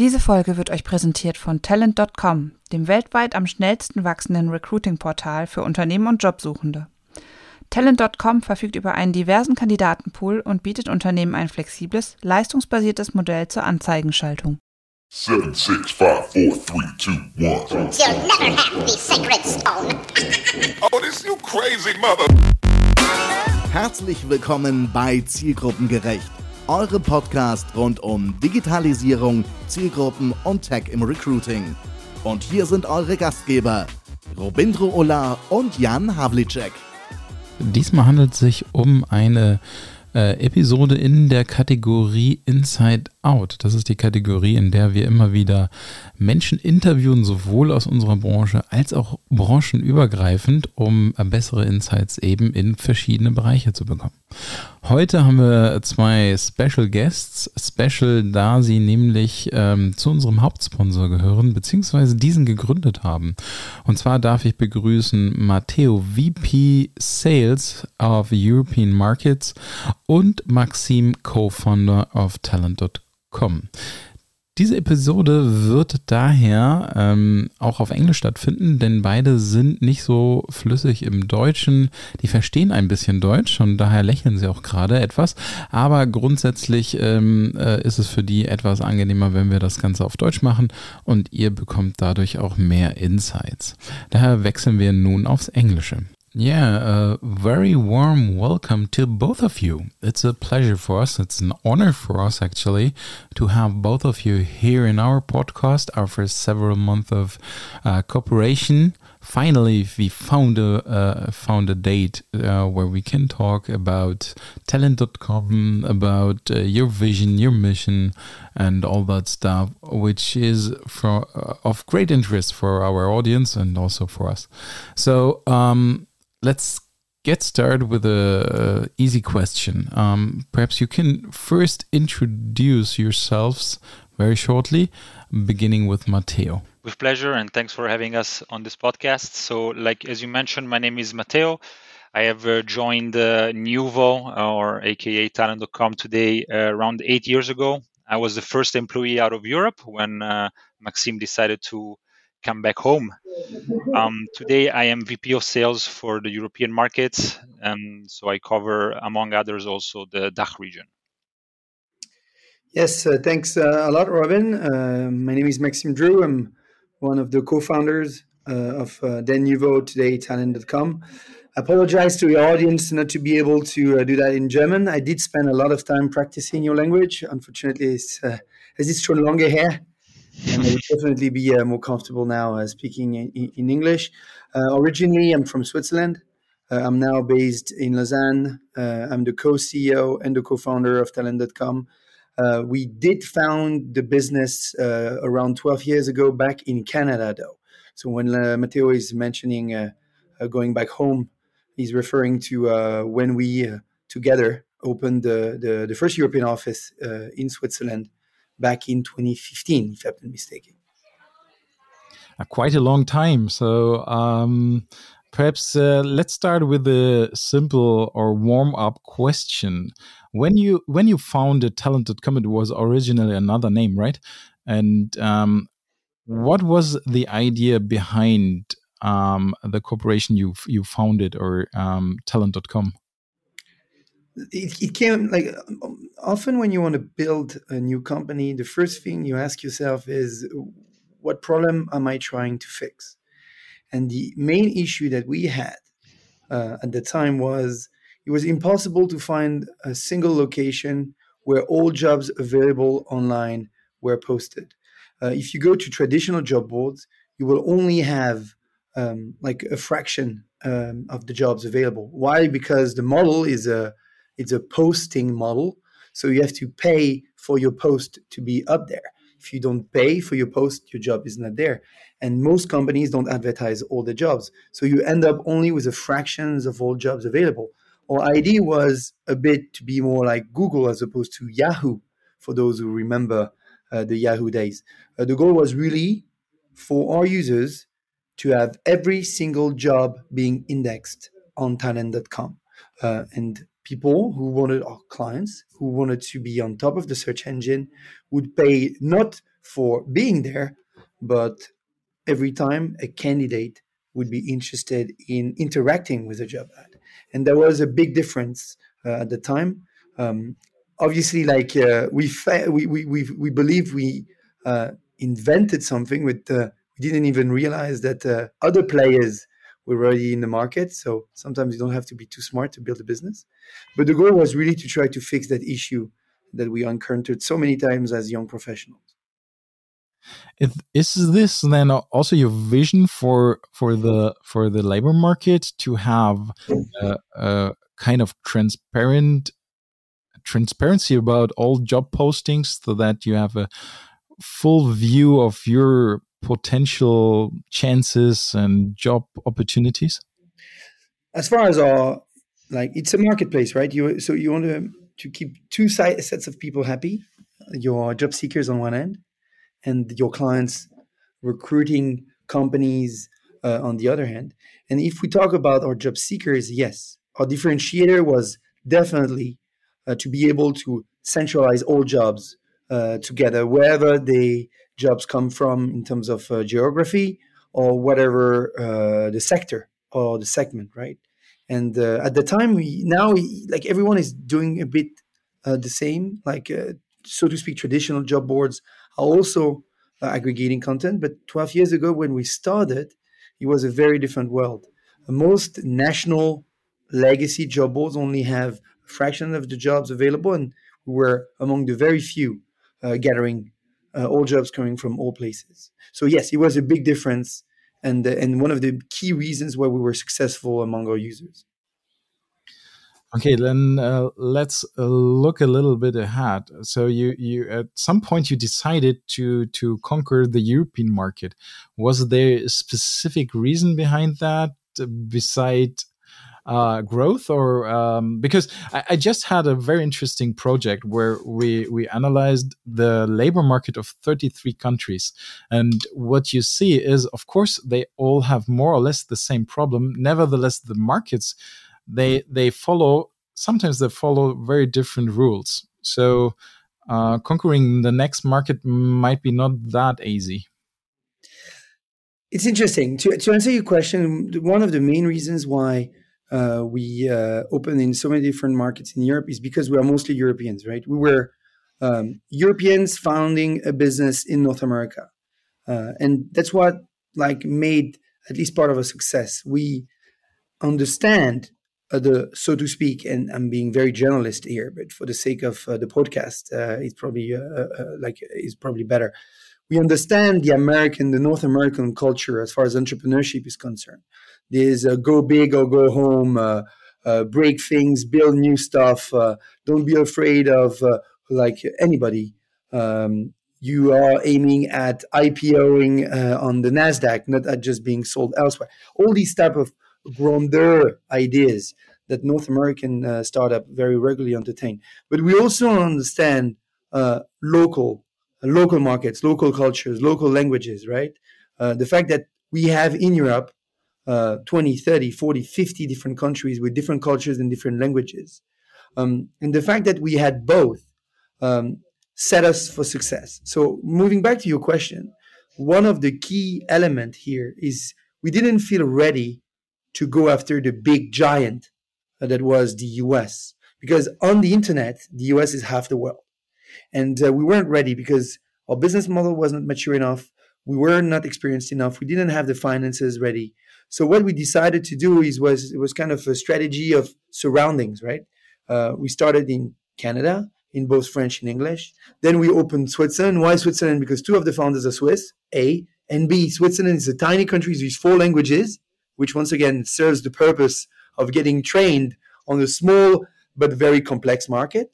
Diese Folge wird euch präsentiert von Talent.com, dem weltweit am schnellsten wachsenden Recruiting-Portal für Unternehmen und Jobsuchende. Talent.com verfügt über einen diversen Kandidatenpool und bietet Unternehmen ein flexibles, leistungsbasiertes Modell zur Anzeigenschaltung. Seven, six, five, four, three, two, one. You'll never have the sacred stone. oh, this you crazy mother. Herzlich willkommen bei Zielgruppengerecht, eure Podcast rund um Digitalisierung, Zielgruppen und Tech im Recruiting. Und hier sind eure Gastgeber, Robindro Ola und Jan Havlicek. Diesmal handelt es sich um eine äh, Episode in der Kategorie Inside Out. Das ist die Kategorie, in der wir immer wieder Menschen interviewen, sowohl aus unserer Branche als auch branchenübergreifend, um bessere Insights eben in verschiedene Bereiche zu bekommen. Heute haben wir zwei Special Guests. Special, da sie nämlich ähm, zu unserem Hauptsponsor gehören, beziehungsweise diesen gegründet haben. Und zwar darf ich begrüßen Matteo, VP Sales of European Markets und Maxim, Co-Founder of Talent.com. Diese Episode wird daher ähm, auch auf Englisch stattfinden, denn beide sind nicht so flüssig im Deutschen. Die verstehen ein bisschen Deutsch und daher lächeln sie auch gerade etwas. Aber grundsätzlich ähm, äh, ist es für die etwas angenehmer, wenn wir das Ganze auf Deutsch machen und ihr bekommt dadurch auch mehr Insights. Daher wechseln wir nun aufs Englische. Yeah, a very warm welcome to both of you. It's a pleasure for us. It's an honor for us, actually, to have both of you here in our podcast after several months of uh, cooperation. Finally, we found a uh, found a date uh, where we can talk about talent.com, about uh, your vision, your mission, and all that stuff, which is for uh, of great interest for our audience and also for us. So. Um, let's get started with a, easy question. Um, perhaps you can first introduce yourselves very shortly, beginning with Matteo. With pleasure, and thanks for having us on this podcast. So, like as you mentioned, my name is Matteo. I have uh, joined uh, Neuvoo, or AKA Talent.com, today uh, around eight years ago. I was the first employee out of Europe when uh, Maxime decided to come back home. Um, today, I am VP of Sales for the European markets, and so I cover, among others, also the DACH region. Yes, uh, thanks uh, a lot, Robin. Uh, my name is Maxime Droux. I'm one of the co-founders uh, of uh, Denuvo today, Talent.com. I apologize to your audience not to be able to uh, do that in German. I did spend a lot of time practicing your language. Unfortunately, it's, uh, as it's schon and I would definitely be uh, more comfortable now uh, speaking in, in English. Uh, originally, I'm from Switzerland. Uh, I'm now based in Lausanne. Uh, I'm the co-CEO and the co-founder of Talent.com. Uh, we did found the business around 12 years ago back in Canada, though. So when Matteo is mentioning going back home, he's referring to when we together opened the, the, the, first European office in Switzerland back in 2015, if I'm not mistaken. Uh, quite a long time. So um, perhaps uh, let's start with a simple or warm up question. When you when you founded Talent.com, it was originally another name, right? And um, what was the idea behind um, the corporation you you founded or um, Talent.com? It, it came like often when you want to build a new company the first thing you ask yourself is what problem am i trying to fix? And the main issue that we had uh, at the time was it was impossible to find a single location where all jobs available online were posted. Uh, if you go to traditional job boards you will only have um, like a fraction um, of the jobs available. Why? Because the model is a it's a posting model. So you have to pay for your post to be up there. If you don't pay for your post, your job is not there. And most companies don't advertise all the jobs. So you end up only with a fractions of all jobs available. Our idea was a bit to be more like Google as opposed to Yahoo, for those who remember uh, the Yahoo days. Uh, the goal was really for our users to have every single job being indexed on talent.com. Uh, and people who wanted our clients who wanted to be on top of the search engine would pay not for being there, but every time a candidate would be interested in interacting with a job ad. And there was a big difference uh, at the time. Um, obviously, like uh, we, fa- we, we, we, we believe we uh, invented something with, uh, we didn't even realize that uh, other players were already in the market. So sometimes you don't have to be too smart to build a business. But the goal was really to try to fix that issue that we encountered so many times as young professionals. Is this then also your vision for for the for the labor market to have a, a kind of transparent transparency about all job postings so that you have a full view of your potential chances and job opportunities? As far as our like, it's a marketplace, right? You so you want to to keep two sets of people happy, your job seekers on one end, and your clients recruiting companies uh, on the other hand. And if we talk about our job seekers, yes, our differentiator was definitely uh, to be able to centralize all jobs uh, together, wherever the jobs come from in terms of uh, geography or whatever uh, the sector or the segment, right? And uh, at the time, we now like everyone is doing a bit the same, like so to speak, traditional job boards are also uh, aggregating content. But 12 years ago, when we started, it was a very different world. Most national legacy job boards only have a fraction of the jobs available, and we were among the very few uh, gathering uh, all jobs coming from all places. So yes, it was a big difference, and uh, and one of the key reasons why we were successful among our users. Okay, then uh, let's uh, look a little bit ahead. So you you at some point you decided to to conquer the European market. Was there a specific reason behind that, uh, beside uh, growth, or um, because I, I, just had a very interesting project where we we analyzed the labor market of 33 countries, and what you see is, of course, they all have more or less the same problem. Nevertheless, the markets they they follow sometimes they follow very different rules. So uh, conquering the next market might be not that easy. It's interesting to to answer your question. One of the main reasons why uh, we uh, open in so many different markets in Europe is because we are mostly Europeans, right? We were um, Europeans founding a business in North America, uh, and that's what like made at least part of a success. We understand uh, the so to speak, and I'm being very journalist here, but for the sake of uh, the podcast, uh, it's probably like it's probably better. We understand the American, the North American culture as far as entrepreneurship is concerned. There's go big or go home, break things, build new stuff. don't be afraid of like anybody. Um, you are aiming at IPOing on the Nasdaq, not at just being sold elsewhere. All these type of grandeur ideas that North American uh, startup very regularly entertain. But we also understand uh, local, uh, local markets, local cultures, local languages, right? Uh, the fact that we have in Europe uh, 20, 30, 40, 50 different countries with different cultures and different languages. Um, and the fact that we had both um, set us for success. So moving back to your question, one of the key element here is we didn't feel ready to go after the big giant that was the US. Because on the internet, the US is half the world. And uh, we weren't ready because our business model wasn't mature enough. We were not experienced enough. We didn't have the finances ready. So what we decided to do is was it was kind of a strategy of surroundings, right? Uh, we started in Canada in both French and English. Then we opened Switzerland. Why Switzerland? Because two of the founders are Swiss. A and B. Switzerland is a tiny country with four languages which once again serves the purpose of getting trained on a small but very complex market.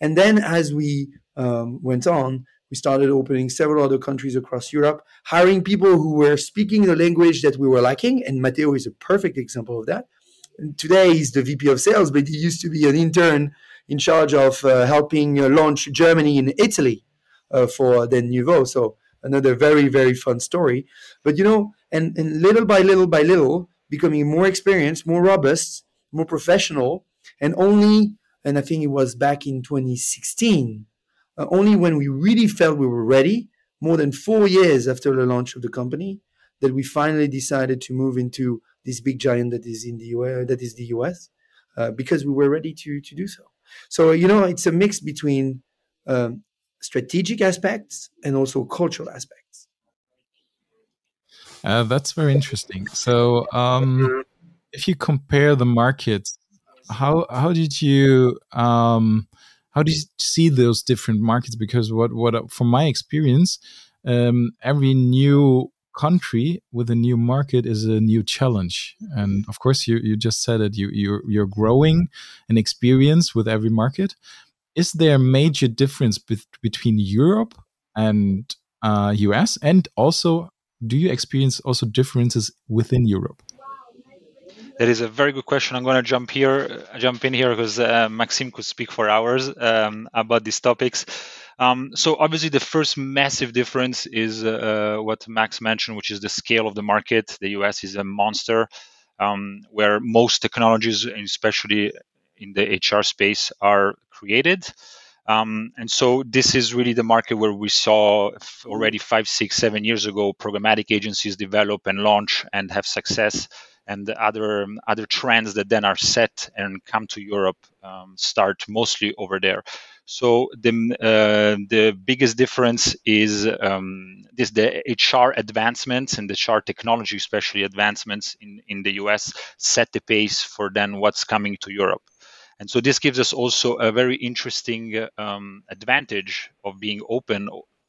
And then as we um, went on, we started opening several other countries across Europe, hiring people who were speaking the language that we were lacking. And Matteo is a perfect example of that. And today he's the VP of sales, but he used to be an intern in charge of uh, helping uh, launch Germany and Italy uh, for the Neuvoo. So another very, very fun story. But you know, and, and little by little by little, becoming more experienced, more robust, more professional, And only, and I think it was back in 2016, uh, only when we really felt we were ready, more than four years after the launch of the company, that we finally decided to move into this big giant that is in the US, that is the US, uh, because we were ready to to do so. So you know, it's a mix between um, strategic aspects and also cultural aspects. Uh, that's very interesting. So, um, if you compare the markets, how how did you um, how do you see those different markets? Because what what from my experience, um, every new country with a new market is a new challenge. And of course you, you just said it you you're, you're growing an experience with every market. Is there a major difference be between europe and uh, us and also do you experience also differences within europe that is a very good question. I'm going to jump here, jump in here because uh, Maxime could speak for hours um, about these topics. Um, so obviously, the first massive difference is uh, uh what Max mentioned, which is the scale of the market. The US is a monster, um, where most technologies, especially in the HR space, are created. Um, and so this is really the market where we saw already five, six, seven years ago programmatic agencies develop and launch and have success and other other trends that then are set and come to Europe um, start mostly over there. So the uh, the biggest difference is um, this the HR advancements and the HR technology, especially advancements in in the US, set the pace for then what's coming to Europe. And so this gives us also a very interesting um, advantage of being open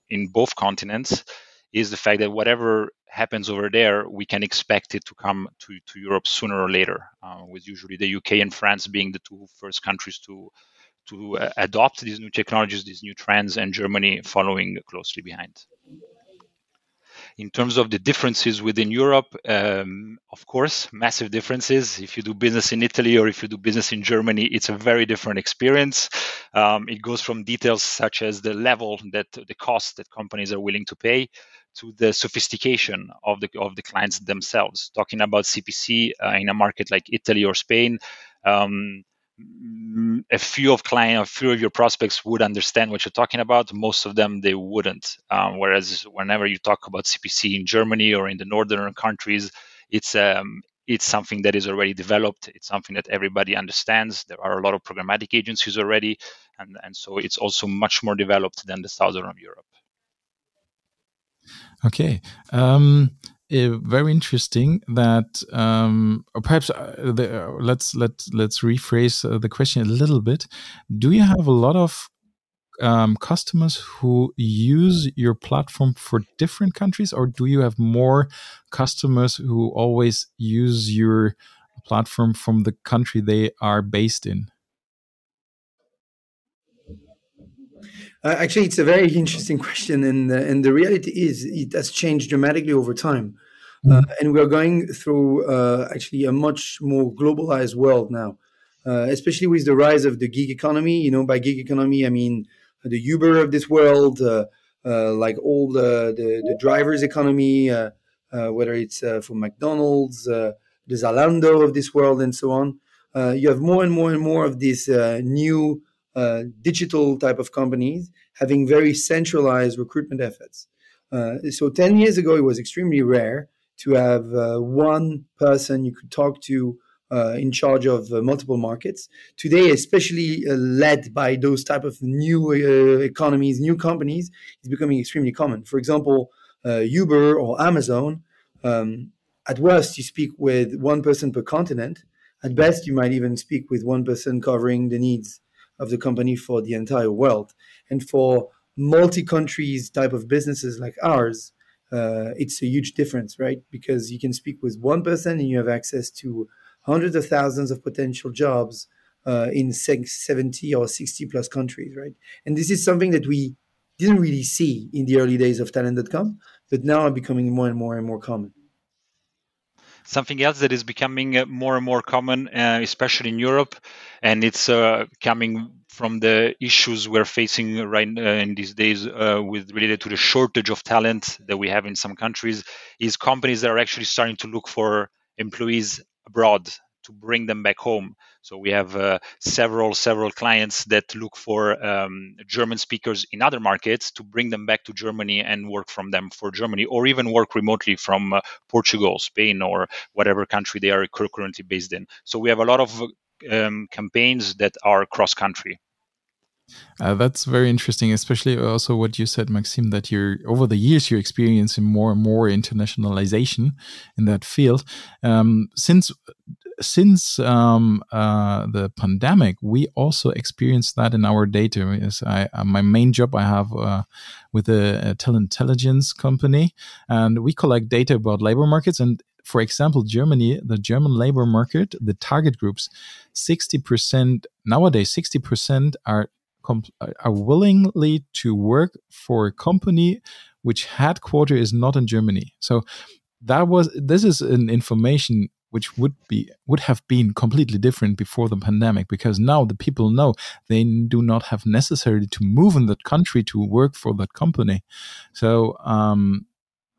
in both continents is the fact that whatever happens over there, we can expect it to come to, to Europe sooner or later, uh, with usually the UK and France being the two first countries to to uh, adopt these new technologies, these new trends, and Germany following closely behind. In terms of the differences within Europe, um, of course, massive differences. If you do business in Italy or if you do business in Germany, it's a very different experience. Um, it goes from details such as the level that the cost that companies are willing to pay to the sophistication of the of the clients themselves. Talking about CPC uh, in a market like Italy or Spain, um, a few of client, a few of your prospects would understand what you're talking about. Most of them they wouldn't. Um, whereas whenever you talk about CPC in Germany or in the northern countries, it's um, it's something that is already developed. It's something that everybody understands. There are a lot of programmatic agencies already, and, and so it's also much more developed than the southern of Europe. Okay. Um, uh, very interesting that um, perhaps uh, the, uh, let's let let's rephrase uh, the question a little bit do you have a lot of um, customers who use your platform for different countries or do you have more customers who always use your platform from the country they are based in Uh, actually, it's a very interesting question, and uh, and the reality is it has changed dramatically over time, mm-hmm. uh, and we are going through uh, actually a much more globalized world now, uh, especially with the rise of the gig economy. You know, by gig economy, I mean the Uber of this world, uh, like all the the, the drivers economy, whether it's for McDonald's, the Zalando of this world, and so on. you have more and more and more of these new uh, digital type of companies having very centralized recruitment efforts. Uh, so 10 years ago, it was extremely rare to have uh, one person you could talk to uh, in charge of uh, multiple markets. Today, especially uh, led by those type of new economies, new companies, is becoming extremely common. For example, Uber or Amazon. Um, at worst, you speak with one person per continent. At best, you might even speak with one person covering the needs of the company for the entire world. And for multi countries type of businesses like ours, uh, it's a huge difference, right? Because you can speak with one person and you have access to hundreds of thousands of potential jobs uh, in 70 or 60 plus countries, right? And this is something that we didn't really see in the early days of talent.com, but now are becoming more and more and more common. Something else that is becoming uh, more and more common, uh, especially in Europe, and it's uh, coming from the issues we're facing right uh, in these days uh, with related to the shortage of talent that we have in some countries, is companies that are actually starting to look for employees abroad to bring them back home. So we have uh, several several clients that look for um, German speakers in other markets to bring them back to Germany and work from them for Germany, or even work remotely from uh, Portugal, Spain, or whatever country they are currently based in. So we have a lot of um, campaigns that are cross country. Uh, that's very interesting, especially also what you said, Maxime, that you're over the years you're experiencing more and more internationalization in that field. Um, since since um, uh, the pandemic, we also experienced that in our data. As I, uh, my main job I have uh, with a, a intelligence company, and we collect data about labor markets. And for example, Germany, the German labor market, the target groups, sixty percent nowadays, sixty percent are are willingly to work for a company which headquarter is not in Germany. So that was this is an information which would be would have been completely different before the pandemic because now the people know they do not have necessarily to move in that country to work for that company. So um,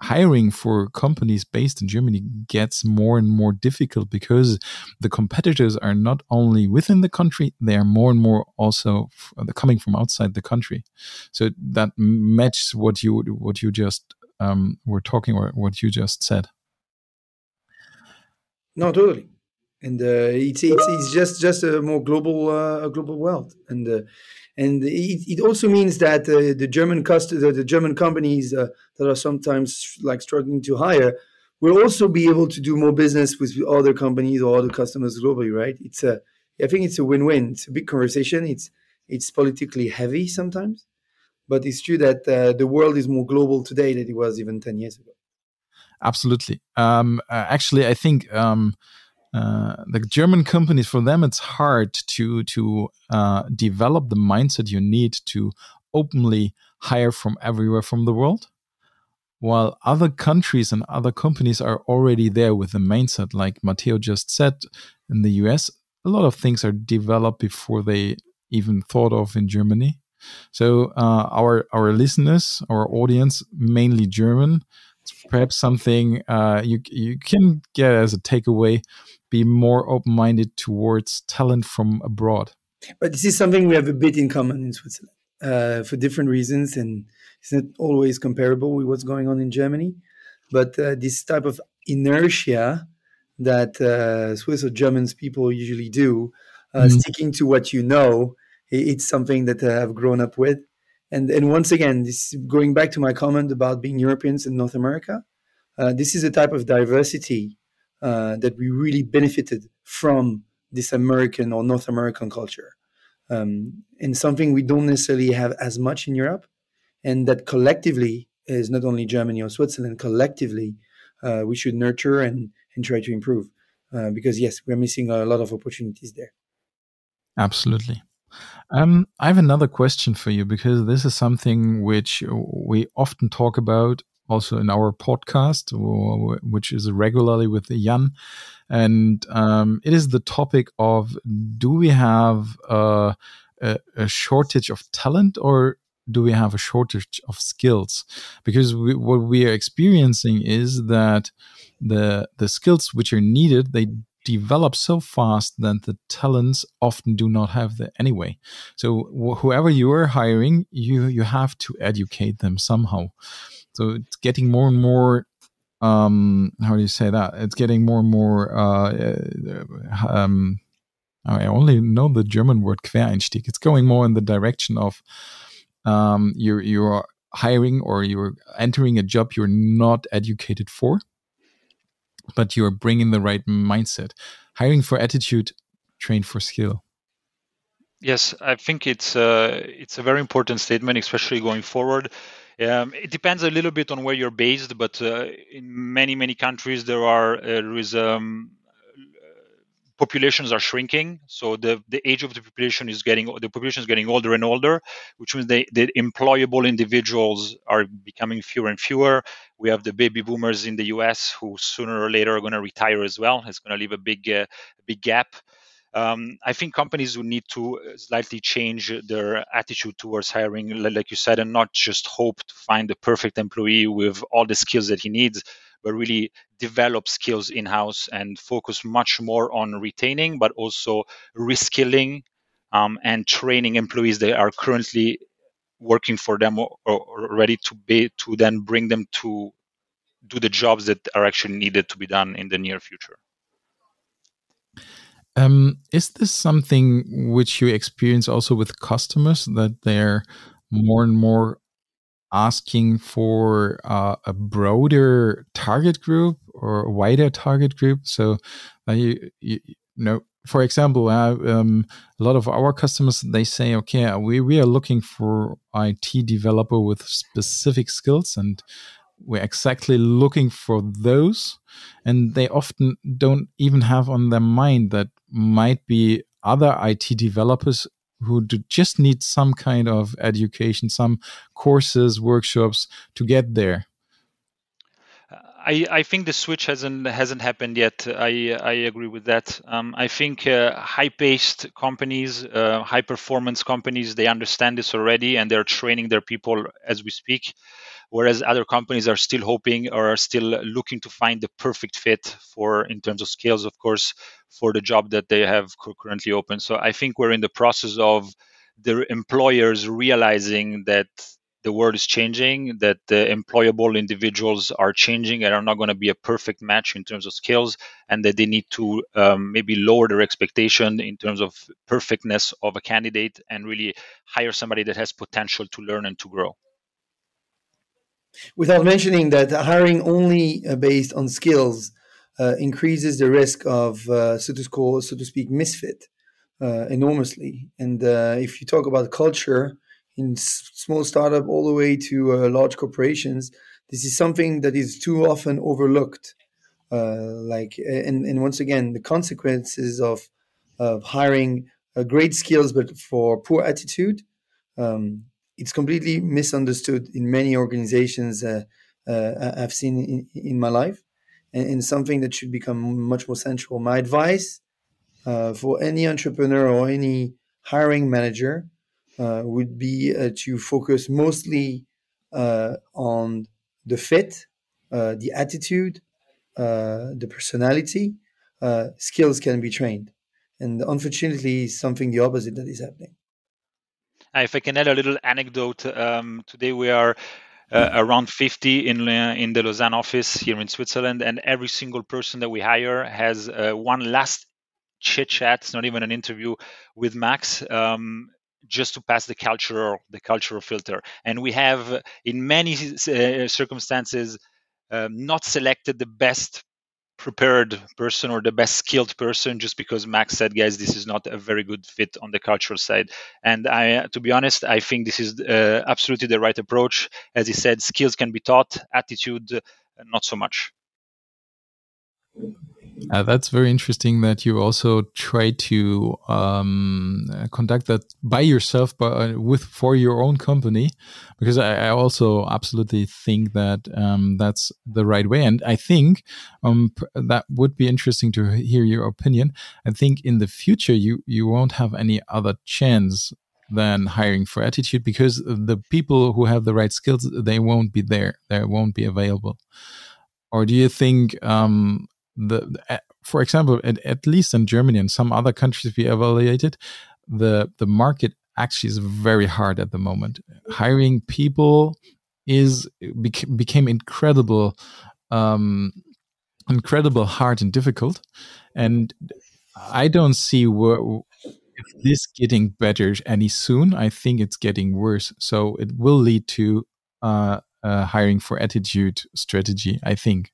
hiring for companies based in Germany gets more and more difficult because the competitors are not only within the country, they are more and more also coming from outside the country. So that matches what you what you just um, were talking or what you just said. No, totally. And uh, it's, it's it's just just a more global uh, a global world, and uh, and it, it also means that uh, the German cost the, the German companies uh, that are sometimes like struggling to hire will also be able to do more business with other companies or other customers globally, right? It's a I think it's a win-win. It's a big conversation. It's it's politically heavy sometimes, but it's true that uh, the world is more global today than it was even ten years ago. Absolutely. Um, uh, actually, I think. Um, uh, the German companies, for them, it's hard to to uh, develop the mindset you need to openly hire from everywhere from the world, while other countries and other companies are already there with the mindset. Like Matteo just said, in the US, a lot of things are developed before they even thought of in Germany. So uh, our our listeners, our audience, mainly German, perhaps something uh, you you can get as a takeaway be more open minded towards talent from abroad. But this is something we have a bit in common in Switzerland uh, for different reasons, and it's not always comparable with what's going on in Germany. But uh, this type of inertia that uh, Swiss or Germans people usually do, mm. sticking to what you know, it's something that I've grown up with. And and once again, this going back to my comment about being Europeans in North America. Uh, this is a type of diversity uh, that we really benefited from this American or North American culture, um, and something we don't necessarily have as much in Europe, and that collectively is not only Germany or Switzerland. Collectively, uh, we should nurture and and try to improve, uh, because yes, we're missing a lot of opportunities there. Absolutely. Um, I have another question for you because this is something which we often talk about also in our podcast, which is regularly with Jan. And um, it is the topic of do we have a, a, shortage of talent or do we have a shortage of skills? Because we, what we are experiencing is that the the skills which are needed they develop so fast that the talents often do not have that anyway. So wh whoever you are hiring, you you have to educate them somehow. So it's getting more and more. Um, how do you say that? It's getting more and more. Uh, uh, um, I only know the German word Quereinstieg. It's going more in the direction of um, you're you're hiring or you're entering a job you're not educated for, but you're bringing the right mindset. Hiring for attitude, train for skill. Yes, I think it's uh, it's a very important statement, especially going forward. Um, it depends a little bit on where you're based, but uh, in many many countries there are uh, there is um, populations are shrinking, so the the age of the population is getting the population is getting older and older, which means they, the employable individuals are becoming fewer and fewer. We have the baby boomers in the U.S. who sooner or later are going to retire as well. It's going to leave a big uh, big gap. Um, I think companies will need to uh, slightly change their attitude towards hiring, like you said, and not just hope to find the perfect employee with all the skills that he needs, but really develop skills in house and focus much more on retaining, but also reskilling um, and training employees that are currently working for them or, or ready to be to then bring them to do the jobs that are actually needed to be done in the near future. Um, is this something which you experience also with customers that they're more and more asking for uh, a broader target group or a wider target group? So, uh, you, you, you, know, for example, uh, um, a lot of our customers they say, okay, we we are looking for IT developer with specific skills and we're exactly looking for those and they often don't even have on their mind that might be other IT developers who just need some kind of education, some courses, workshops to get there. I, I think the switch hasn't hasn't happened yet. I I agree with that. Um, I think uh, high-paced companies, uh, high-performance companies, they understand this already, and they're training their people as we speak whereas other companies are still hoping or are still looking to find the perfect fit for in terms of skills of course for the job that they have currently open. So i think we're in the process of the employers realizing that the world is changing, that the employable individuals are changing and are not going to be a perfect match in terms of skills, and that they need to um, maybe lower their expectation in terms of perfectness of a candidate and really hire somebody that has potential to learn and to grow without mentioning that hiring only uh, based on skills uh, increases the risk of, uh, so to call, so to speak, misfit uh, enormously. And uh, if you talk about culture in s- small startup all the way to uh, large corporations, this is something that is too often overlooked. like, and, and once again, the consequences of of hiring great skills but for poor attitude um, it's completely misunderstood in many organizations uh, uh, I've seen in, in my life, and, and, something that should become much more central. My advice uh, for any entrepreneur or any hiring manager uh, would be uh, to focus mostly on the fit, the attitude, the personality. skills can be trained, and unfortunately, something the opposite that is happening. Uh, if I can add a little anecdote, um, today we are uh, around 50 in uh, in the Lausanne office here in Switzerland, and every single person that we hire has uh, one last chit chat. Not even an interview with Max. Um, just to pass the cultural the cultural filter and we have in many uh, circumstances um, not selected the best prepared person or the best skilled person just because Max said, guys, this is not a very good fit on the cultural side. And I, to be honest, I think this is uh, absolutely the right approach. As he said, skills can be taught, attitude, uh, not so much. Uh, that's very interesting that you also try to um, conduct that by yourself, but uh, with for your own company, because I, I also absolutely think that um, that's the right way, and I think um, that would be interesting to hear your opinion. I think in the future you you won't have any other chance than hiring for attitude because the people who have the right skills they won't be there, they won't be available. Or do you think um, the, for example, at, at least in Germany and some other countries we evaluated, the the market actually is very hard at the moment. Hiring people is bec- became incredible, um, incredible hard and difficult, and I don't see where if this getting better any soon. I think it's getting worse. So it will lead to uh, uh, hiring for attitude strategy. I think.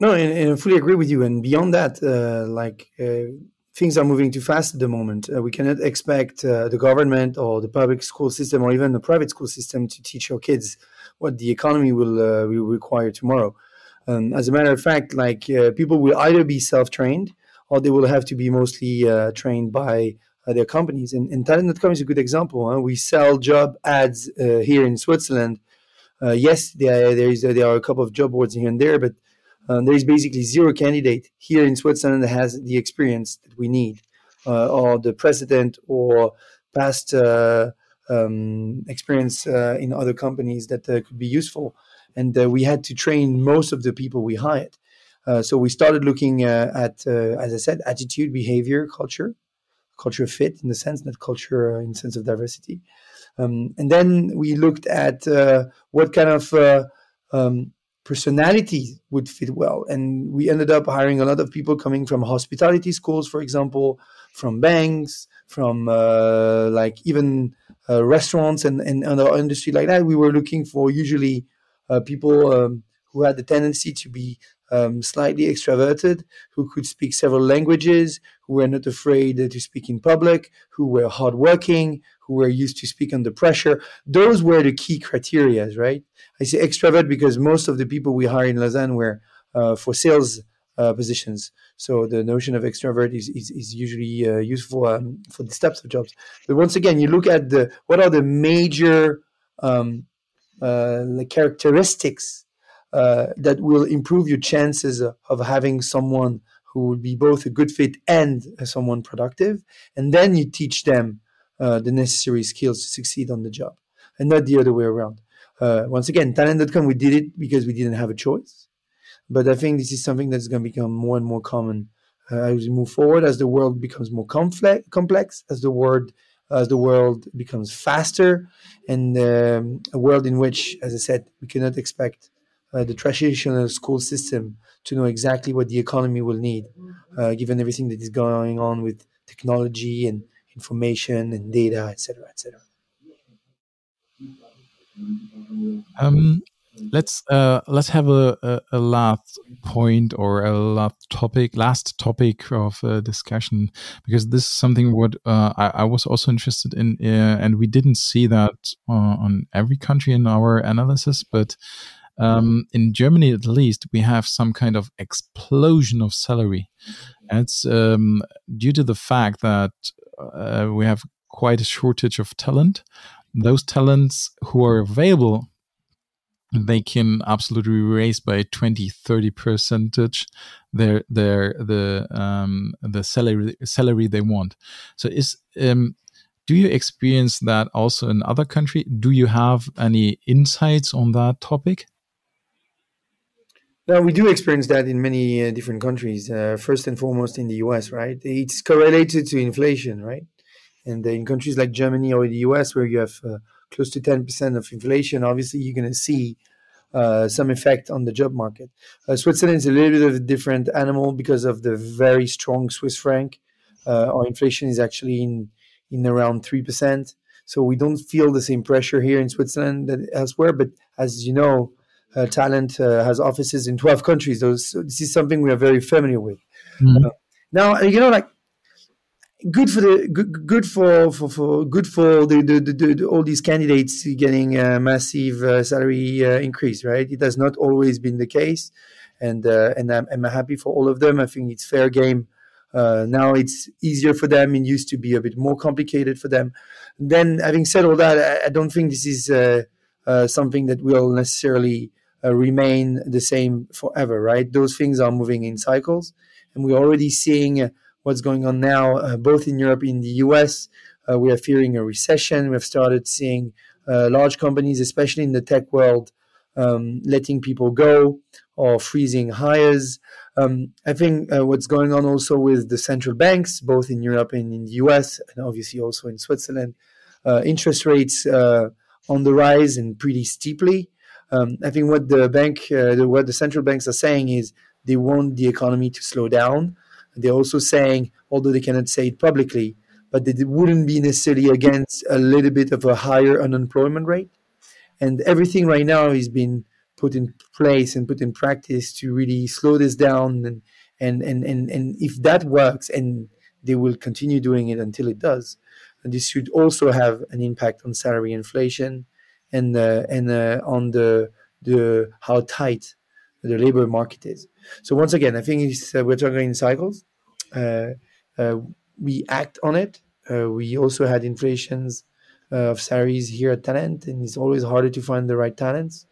No, and, and I fully agree with you. And beyond that, uh, like uh, things are moving too fast at the moment. Uh, we cannot expect uh, the government or the public school system or even the private school system to teach our kids what the economy will, uh, will require tomorrow. Um, as a matter of fact, like uh, people will either be self-trained or they will have to be mostly trained by their companies. And, and Talent.com is a good example. Huh? We sell job ads here in Switzerland. yes, there, there, is, there are a couple of job boards here and there, but um, there is basically zero candidate here in Switzerland that has the experience that we need. uh, or the president or past uh, um, experience uh, in other companies that uh, could be useful. And uh, we had to train most of the people we hired. so we started looking at, as I said, attitude, behavior, culture, culture fit in the sense, not culture in sense of diversity. Um, and then we looked at what kind of um, personality would fit well. And we ended up hiring a lot of people coming from hospitality schools, for example, from banks, from uh, like even uh, restaurants and, and other industry like that. We were looking for usually uh, people um, who had the tendency to be um, slightly extroverted, who could speak several languages, who were not afraid to speak in public, who were hardworking, who were used to speak under pressure. Those were the key criteria, right? I say extrovert because most of the people we hire in Lausanne were uh, for sales uh, positions. So the notion of extrovert is, is, is usually uh, useful um, for these types of jobs. But once again, you look at the what are the major um, uh, characteristics uh, that will improve your chances of having someone who will be both a good fit and someone productive, and then you teach them uh, the necessary skills to succeed on the job, and not the other way around. Uh, once again, talent.com, we did it because we didn't have a choice. But I think this is something that's going to become more and more common uh, as we move forward, as the world becomes more complex, complex as the world as the world becomes faster, and um, a world in which, as I said, we cannot expect uh, the traditional school system to know exactly what the economy will need, uh, given everything that is going on with technology and information and data, etc., etc. Um, let's uh, let's have a, a, a, last point or a last topic, last topic of uh, discussion because this is something what uh, I, I, was also interested in, uh, and we didn't see that uh, on every country in our analysis, but. Um, in Germany, at least, we have some kind of explosion of salary. It's um, due to the fact that uh, we have quite a shortage of talent. Those talents who are available, they can absolutely raise by 20, 30 percentage their their the um, the salary salary they want. So is um, do you experience that also in other countries? Do you have any insights on that topic? No, we do experience that in many uh, different countries. Uh, first and foremost, in the US, right? It's correlated to inflation, right? And in countries like Germany or the US, where you have uh, close to 10% of inflation, obviously you're going to see uh, some effect on the job market. Uh, Switzerland is a little bit of a different animal because of the very strong Swiss franc. Uh, our inflation is actually in, in around 3%. So we don't feel the same pressure here in Switzerland that elsewhere. But as you know, uh, Talent uh, has offices in 12 countries. So this is something we are very familiar with. Mm-hmm. Uh, now, you know, like good for the good, good for, for, for good for the, the, the, the all these candidates getting a massive uh, salary uh, increase, right? It has not always been the case, and uh, and I'm, I'm happy for all of them. I think it's fair game. now it's easier for them. It used to be a bit more complicated for them. Then, having said all that, I, I don't think this is something that will necessarily uh, remain the same forever, right? Those things are moving in cycles, and we're already seeing uh, what's going on now, uh, both in Europe, in the US. Uh, we are fearing a recession. We've started seeing uh, large companies, especially in the tech world, um, letting people go or freezing hires. Um, I think uh, what's going on also with the central banks, both in Europe and in the US, and obviously also in Switzerland, interest rates on the rise and pretty steeply. Um, I think what the bank, uh, the, what the central banks are saying is they want the economy to slow down. They're also saying, although they cannot say it publicly, but they wouldn't be necessarily against a little bit of a higher unemployment rate. And everything right now is being put in place and put in practice to really slow this down. And, and, and, and, and if that works, and they will continue doing it until it does, and this should also have an impact on salary inflation and uh, and uh, on the the how tight the labor market is. So once again, I think uh, we're talking in cycles. we act on it. we also had inflations of salaries here at Talent, and it's always harder to find the right talents.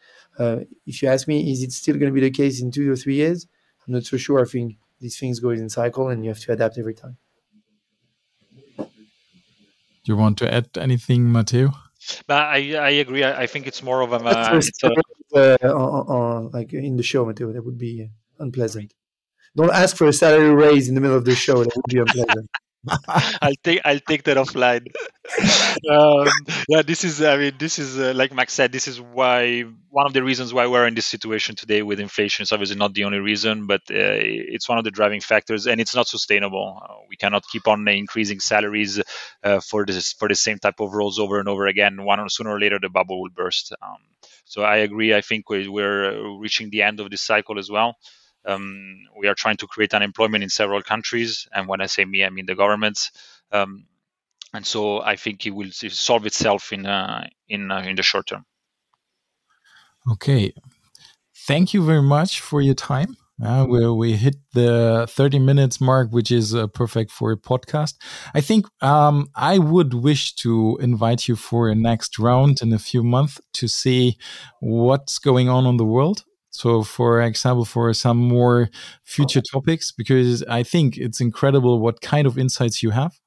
if you ask me, is it still going to be the case in two or three years? I'm not so sure. I think these things go in cycle, and you have to adapt every time. Do you want to add anything, Matteo? But I, I agree. I, I think it's more of a, uh, it's a uh, on- on- like in the show, Matteo, that would be unpleasant. Don't ask for a salary raise in the middle of the show. That would be unpleasant. I'll take I'll take that offline. um, yeah, this is I mean this is uh, like Max said. This is why one of the reasons why we're in this situation today with inflation. It's obviously not the only reason, but uh, it's one of the driving factors, and it's not sustainable. Uh, we cannot keep on increasing salaries uh, for this for the same type of roles over and over again. One sooner or later the bubble will burst. Um, so I agree. I think we, we're reaching the end of this cycle as well. Um, we are trying to create unemployment in several countries, and when I say me, I mean the governments. Um, and so I think it will solve itself in uh, in uh, in the short term. Okay. Thank you very much for your time. Uh, we, we hit the 30 minutes mark, which is uh, perfect for a podcast. I think um, I would wish to invite you for a next round in a few months to see what's going on in the world. So, for example, for some more future topics, because I think it's incredible what kind of insights you have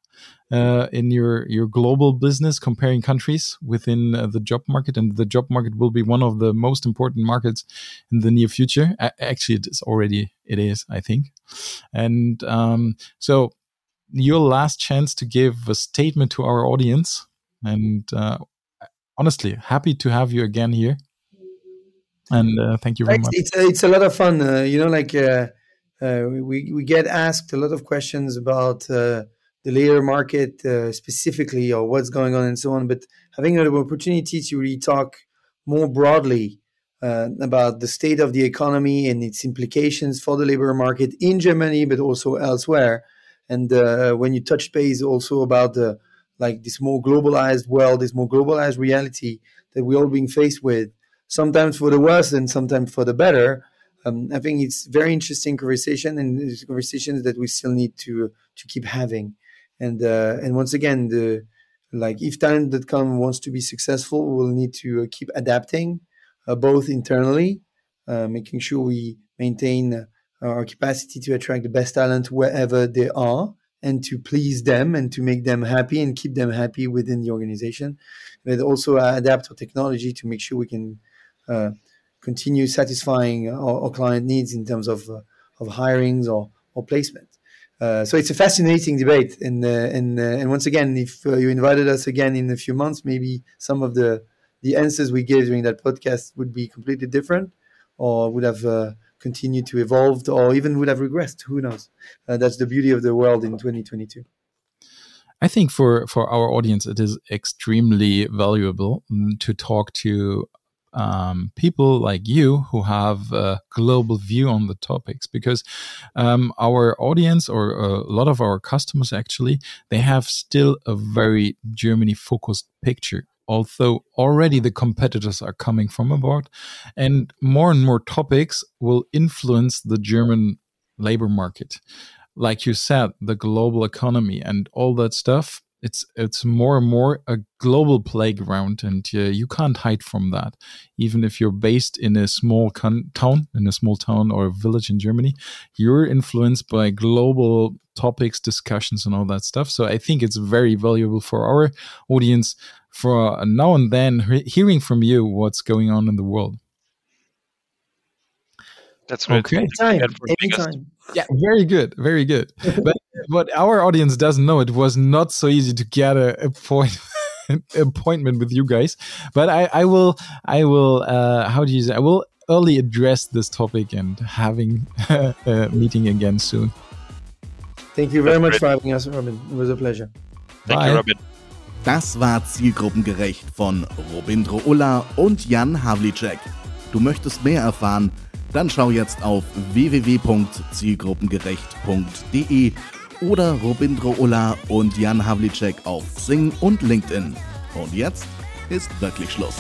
uh, in your your global business comparing countries within uh, the job market and the job market will be one of the most important markets in the near future. A- actually it is already it is i think. And um, so your last chance to give a statement to our audience and uh, honestly happy to have you again here and uh, thank you very much it's, it's a lot of fun. Uh, you know, like uh, uh, we, we get asked a lot of questions about uh, the labor market uh, specifically or what's going on and so on. But having an opportunity to really talk more broadly uh, about the state of the economy and its implications for the labor market in Germany, but also elsewhere. And uh, when you touch base also about the like this more globalized world, this more globalized reality that we're all being faced with, sometimes for the worse and sometimes for the better. Um, I think it's very interesting conversation and it's conversations that we still need to to keep having. And uh, and once again, the like if talent.com wants to be successful, we'll need to uh, keep adapting, uh, both internally, uh, making sure we maintain uh, our capacity to attract the best talent wherever they are, and to please them and to make them happy and keep them happy within the organization. But also adapt our technology to make sure we can uh, continue satisfying our, our client needs in terms of uh, of hirings or or placement. Uh, so it's a fascinating debate, and uh, and and once again, if you invited us again in a few months, maybe some of the the answers we gave during that podcast would be completely different, or would have continued to evolve, or even would have regressed. Who knows? That's the beauty of the world in 2022. I think for for our audience, it is extremely valuable mm, to talk to um, people like you who have a global view on the topics because um, our audience or a lot of our customers actually they have still a very Germany focused picture. Although already the competitors are coming from abroad, and more and more topics will influence the German labor market like you said, the global economy and all that stuff. It's it's more and more a global playground, and uh, you can't hide from that. Even if you're based in a small con- town, in a small town or village in Germany, you're influenced by global topics, discussions, and all that stuff. So I think it's very valuable for our audience for now and then he- hearing from you what's going on in the world. That's great. Okay. Thank you Anytime, again for having us. anytime. Yeah, very good, very good. but what our audience doesn't know, it was not so easy to get a, a point appointment with you guys. But I, I will, I will. Uh, how do you say? I will early address this topic and having a meeting again soon. Thank you very That's much great. for having us, Robin. It was a pleasure. Thank Bye. you, Robin. Das war zielgruppengerecht von Robindro Ullah und Jan Havlicek. Du möchtest mehr erfahren? Dann schau jetzt auf www.zielgruppengerecht.de oder Robindro Ulla und Jan Havlicek auf Sing und LinkedIn. Und jetzt ist wirklich Schluss.